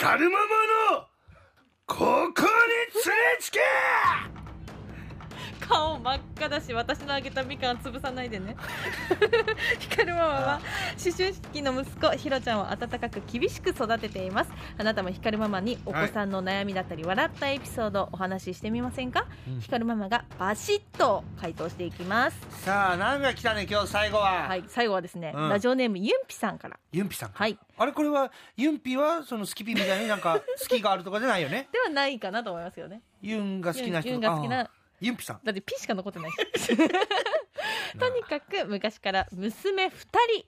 カルママのここに連れつけ顔真っ赤だし私のあげたみかん潰さないでね。光るママは思春期の息子ひろちゃんを温かく厳しく育てています。あなたも光るママにお子さんの悩みだったり笑ったエピソードをお話ししてみませんか、うん。光るママがバシッと回答していきます。さあ何が来たね今日最後は、はい最後はですね、うん。ラジオネームゆんぴさんから。ユンピさんはい。あれこれはユンピはそのスキピみたいになんか 好きがあるとかじゃないよね？ではないかなと思いますよね。ユンが好きな人。ユンユンが好きなユンピさん。だってピしか残ってない。しとにかく昔から娘2ほ人。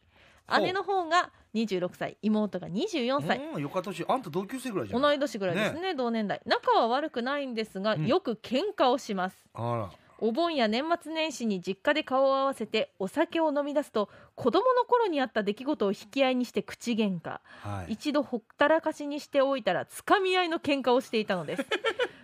う姉の方が26歳。妹が24歳。うんよかったしあんた同級生ぐらいじゃん。同い年ぐらいですね同年代。仲は悪くないんですが、うん。よく喧嘩をします。あお盆や年末年始に実家で顔を合わせてお酒を飲み出すと子供の頃にあった出来事を引き合いにして口喧嘩。らはい。一度ほったらかしにしておいたらつかみ合いの喧嘩をしていたのです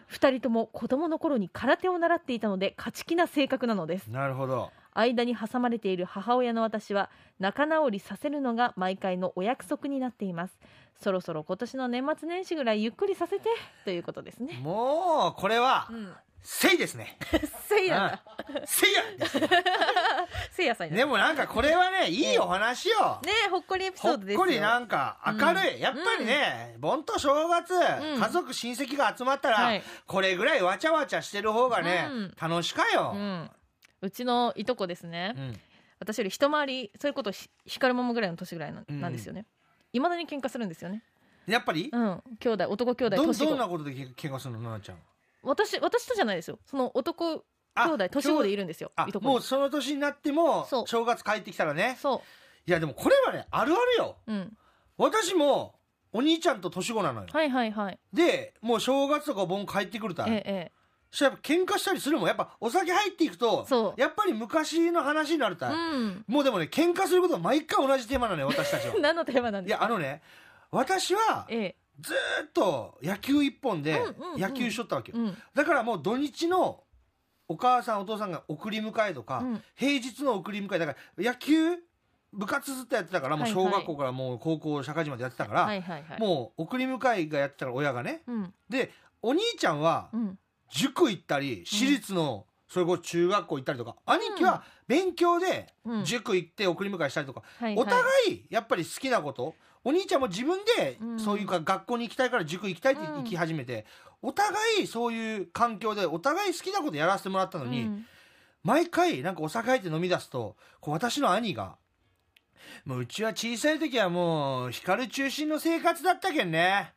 二人とも子供の頃に空手を習っていたので勝ち気な性格なのです。なるほど。間に挟まれている母親の私は仲直りさせるのが毎回のお約束になっています。そろそろ今年の年末年始ぐらいゆっくりさせてということですね。もうこれは。うんせいですね。せいやだ。せいや せいやさんにでもなんかこれはねいいお話よ。ねほっこりエピソほっードですよ。こりなんか明るい、うん。やっぱりね、盆と正月、ん。家族親戚が集まったら、はい。これぐらいわちゃわちゃしてる方がね、うん。楽しかよ。う、ちのいとこですね、うん。私より一回りそういうことひ光るままぐらいの年ぐらいなんですよね。いまだに喧嘩するんですよね。やっぱり、うん。兄弟男兄弟ど年子どんなことでけ喧嘩するの奈々ちゃん私私とじゃないですよ。その男あ兄弟年子でいるんですよ。あいとこに。もうその年になってもそう。正月帰ってきたらね。そいやでもこれはねあるあるよ。ううん。私もお兄ちゃんと年子なのよ。はいはいはい。でもう正月とかお盆帰ってくるとえええそしたらやっぱ喧嘩したりするもん。やっぱお酒入っていくとそう。やっぱり昔の話になると、えうん。もうでもね喧嘩することは毎回同じテーマなのよ私たちは。何のテーマなんいですか？やあのね私はええずーっと野球一本で野球しとったわけよ、うん。だからもう土日のお母さんお父さんが送り迎えとか、うん。平日の送り迎えだから野球部活ずっとやってたからもう小学校からもう高校社会人までやってたから、もう送り迎えがやってたから親がね。うん。でお兄ちゃんはうん。塾行ったり私立のそれこそ中学校行ったりとか、兄貴は勉強でうん。塾行って送り迎えしたりとか、お互いやっぱり好きなことお兄ちゃんも自分でうん。そういうか学校に行きたいから塾行きたいってうん。行き始めて、お互いそういう環境でお互い好きなことやらせてもらったのに、うん。毎回なんかお酒入って飲み出すとこう私の兄が「もううちは小さい時はもう光中心の生活だったけんね。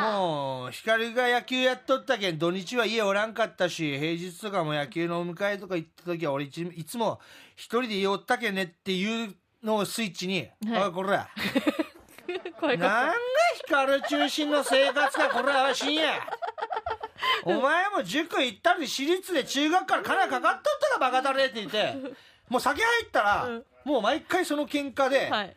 もう光が野球やっとったけん土日は家おらんかったし平日とかも野球のお迎えとか行った時は俺いついつも一人で家おったけんねっていうのをスイッチに「はい。おいこ なんが光中心の生活かこれは深夜？お前も塾行ったり私立で中学から金かかっとったらバカだねって言ってもう酒入ったら、うん。もう毎回その喧嘩で、、はい。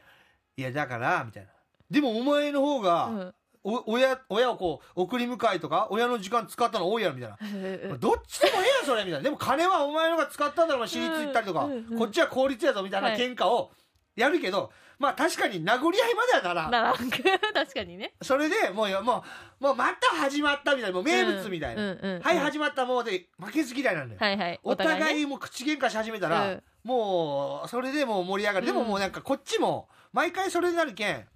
いやだからみたいな。でもお前の方が、うん。お親親をこう送り迎えとか親の時間使ったの多いやろみたいな。ええどっちでもええやんそれみたいな。でも金はお前のが使ったんだろ私立行ったりとか、うんうんうん。こっちは公立やぞみたいなはい。喧嘩をやるけど、まあ確かに殴り合いまでやから。なら 確かにね。それでもうよもうもうまた始まったみたいなもう名物みたいな、うんうんうん。はい始まったもうで負けず嫌いなんだよ、はいはいお互ね。いもう口喧嘩し始めたら、うん。もうそれでもう盛り上がる、でもうんもうなんかこっちも毎回それになるけん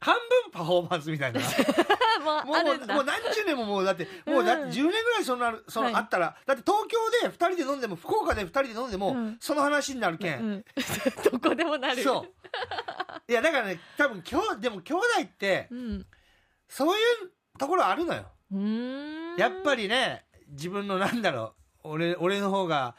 半分パフォーマンスみたいな もうもうあるんだ。もう何十年ももうだってもうだってうん10年ぐらいそんなその、はい。あったらだって東京で2人で飲んでも福岡で2人で飲んでも、うん。その話になるけん、うん どこでもなる。そう。いやだからね多分今日でも兄弟ってうん。そういうところあるのよ。やっぱりね自分のなんだろう俺俺の方が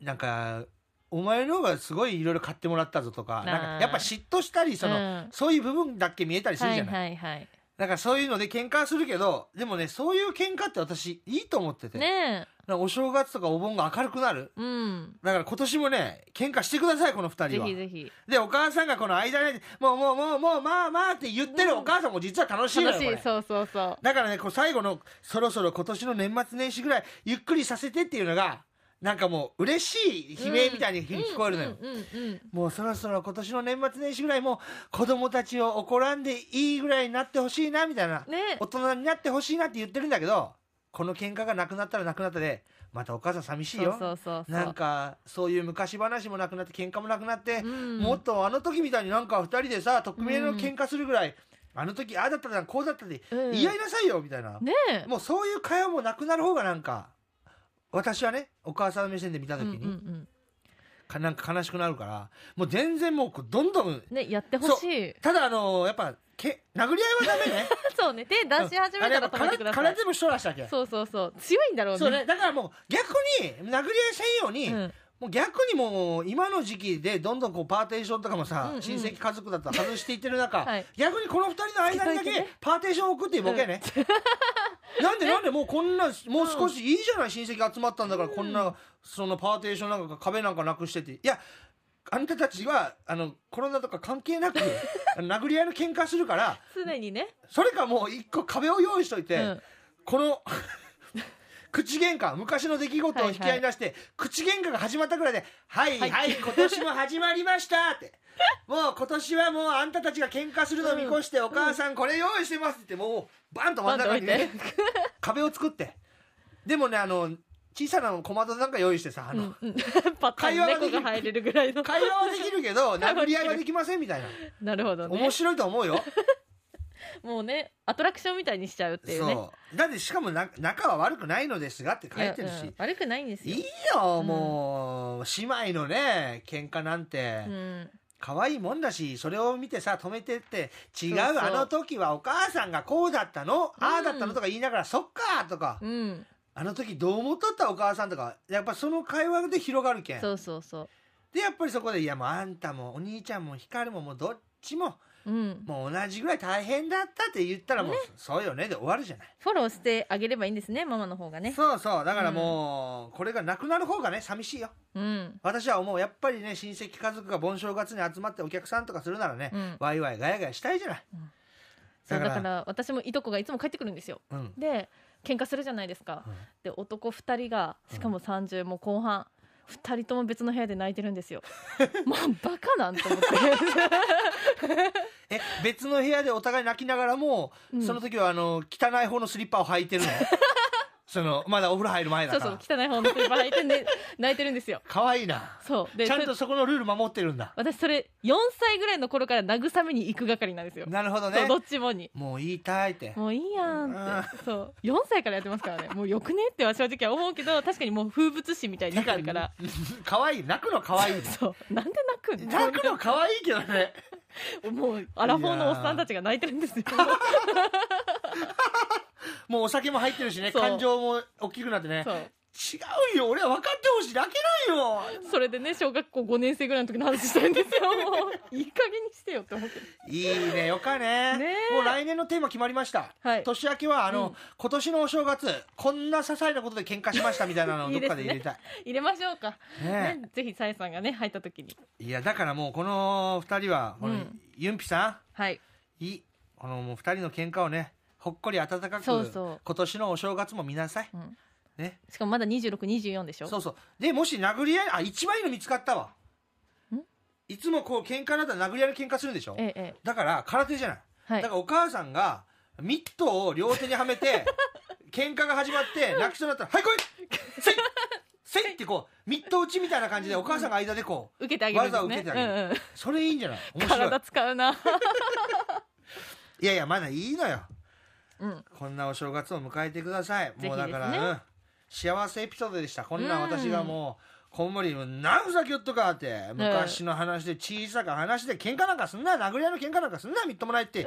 なんかお前の方がすごいいろいろ買ってもらったぞとかーなんかやっぱ嫉妬したりその、うん。そういう部分だけ見えたりするじゃない、はいはいはいだからそういうので喧嘩はするけどでもねそういう喧嘩って私いいと思ってて、ねお正月とかお盆が明るくなる。えうん。だから今年もね喧嘩してくださいこの二ぜ人は。ひぜひ。でお母さんがこの間でもうもうもうもうまあまあって言ってるお母さんも実は楽しいのよこれ楽しい。そうそうそう。だからねこう最後のそろそろ今年の年末年始ぐらいゆっくりさせてっていうのがなんかもう嬉しい悲鳴みたいに聞こえるのよ、うんうんうんもうそろそろ今年の年末年始ぐらいもう子供たちを怒らんでいいぐらいになってほしいなみたいな、ね。大人になってほしいなって言ってるんだけどこの喧嘩がなくなったらなくなったでまたお母さん寂しいよ。そうそうそうそう。なんかそういう昔話もなくなって喧嘩もなくなって、うん。もっとあの時みたいになんか二人でさ匿名の喧嘩するぐらい、あの時ああだったなこうだったで、うん。言い合いなさいよみたいな、ねえ。もうそういう会話もなくなる方がなんか私はねお母さんの目線で見た時に、うんうんうん。かなんか悲しくなるからもう全然もうこうどんどんねやってほしい。ただあのやっぱけ殴り合いはダメね。そうね手出し始めたら止めてください。空手も人らしたっけ。そうそうそう。強いんだろうね。そうねだからもう逆に殴り合いせんように、うんもう逆にもう今の時期でどんどんこうパーテーションとかもさ、うんうん。親戚家族だと外していってる中、はい。逆にこの二人の間にだけパーテーションを置くっていうボケね、なんでなんでもうこんなもう少しいいじゃない親戚集まったんだから、こんなそのパーテーションなんか壁なんかなくしてて。いやあんたたちはあのコロナとか関係なく 殴り合いの喧嘩するから常にね。それかもう一個壁を用意しといて、うん。この口喧嘩昔の出来事を引き合いに出して、口喧嘩が始まったぐらいで「はいは、はいい今年も始まりました」って「もう今年はもうあんたたちが喧嘩するのを見越して、お母さんこれ用意してます」って言ってもうバンと真ん中にね 壁を作って。でもねあの小さな小窓なんか用意してさあの、会話はできる。会話はできるけど殴り合いはできませんみたいな。なるほどね。面白いと思うよ もうねアトラクションみたいにしちゃうっていうね。そう。だってしかもな仲は悪くないのですがって書いてるし、やうん。悪くないんですよ。いいよ、もう。姉妹のね喧嘩なんて。うん。可愛いもんだしそれを見てさ止めてって。違うそうそう。あの時はお母さんがこうだったの、ああだったのとか言いながらそっかとか、うん。あの時どう思っとったお母さんとか。やっぱその会話で広がるけん。そうそうそでやっぱりそこで「いやもうあんたもお兄ちゃんも光ももうどっちもううん。もう同じぐらい大変だった」って言ったらもう、そうよねで終わるじゃない。フォローしてあげればいいんですねママの方がね。そうそう。だからもう、これがなくなる方がね寂しいよ。うん。私は思うやっぱりね親戚家族が盆正月に集まってお客さんとかするならね、うん。ワイワイガヤガヤしたいじゃない、そうだから私もいとこがいつも帰ってくるんですよ。うん。で喧嘩するじゃないですか、うん。で男2人がしかも30も後半、2人とも別の部屋で泣いてるんですよ。もうバカなんと思って。え別の部屋でお互い泣きながらも、うん。その時はあの汚い方のスリッパを履いてるの？そのまだお風呂入る前だそうから。そう汚い方のスリッパ履いてんで泣いてるんですよ。可愛いな。そう。でちゃんとそれそこのルール守ってるんだ。私それ4歳ぐらいの頃から慰めに行く係なんですよ、なるほどね。そうどっちもに。もう言いたいって。もういいやんって。そう。4歳からやってますからね。もうよくねっては正直は思うけど確かにもう風物詩みたいになってるから。可愛い泣くの可愛いね。そう。なんで泣くん？泣くの可愛いけどね。もうアラフォーのおっさんたちが泣いてるんですよ もうお酒も入ってるしねそう。感情も大きくなってね。そう。違うよ俺は分かってほしいだけなんよ。それでね小学校5年生ぐらいの時の話してるんですよ。もういい加減にしてよって思って。るいいねよかね。ね。えもう来年のテーマ決まりました、はい。年明けはあの、うん。今年のお正月こんな些細なことで喧嘩しましたみたいなのをどっかで入れたい。入れましょうか、ね。ね、ぜひさえさんがね入った時に。いやだからもうこの2人はこの、うん。ユンピさはい。んいい。このもう2人の喧嘩をねほっこり温かくそうそう。今年のお正月も見なさい、うん。ね。しかもまだ2624でしょ？そうそう。でもし殴り合いあ一番いいの見つかったわ。ん？いつもこう喧嘩だったら殴り合いの喧嘩するんでしょ？ええええ。だから空手じゃない。はい。だからお母さんがミットを両手にはめて 喧嘩が始まって泣きそうになったら「はい来い！せい！せい!」ってこうミット打ちみたいな感じでお母さんが間でこう受けてあげるね。わざ受けてあげる。うんうん。それいいんじゃない？面白い。体使うな、いやいやまだいいのようん、こんなお正月を迎えてください。ぜひもうだから、ですねうん。幸せエピソードでした。こんなうん私がもうこんもり「何ふざけよっとか」って昔の話で小さく話で喧嘩なんかすんな殴り合いの喧嘩なんかすんなみっともないって。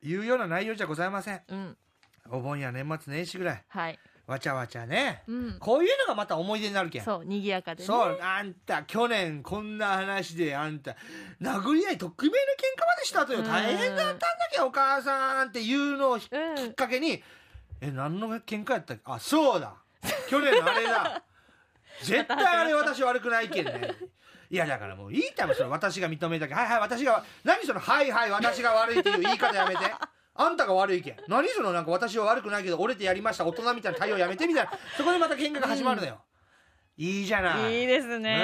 いうような内容じゃございませんうん。うん。お盆や年末年始ぐらい。はい、わちゃわちゃね。うん、こういうのがまた思い出になるけん。そう賑やかでね。そうあんた去年こんな話であんた殴り合い匿名の喧嘩までしたとよ。うん。大変だったんだけどお母さんっていうのをきうん。っかけに。え何の喧嘩やったっけ？あそうだ。去年のあれだ。絶対あれ私悪くないけんね。いやだからもういいたもんそれ私が認めたけん。はいはい私が何そのはいはい私が悪いっていう言い方やめてあんたが悪いけん。何そのなんか私は悪くないけど折れてやりました。大人みたいな対応やめてみたいな。そこでまた喧嘩が始まるのよ、いいじゃない。いいですうんねい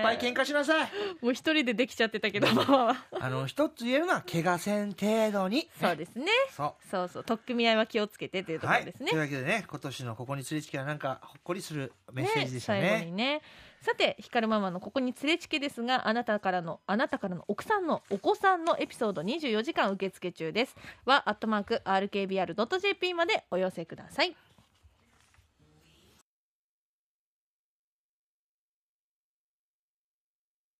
っぱい喧嘩しなさい。もう一人でできちゃってたけどママは。あの一つ言えるのは怪我せん程度に。そうですね。そう。そうそう取っ組み合いは気をつけてというとこはい、ろですね。というわけでね今年のここにつれちきはなんかほっこりするメッセージでしたね。最後にね。さてひかるママのここに連れちけですがあなたからのあなたからの奥さんのお子さんのエピソード24時間受付中です。はアットマーク RKBR.jp までお寄せください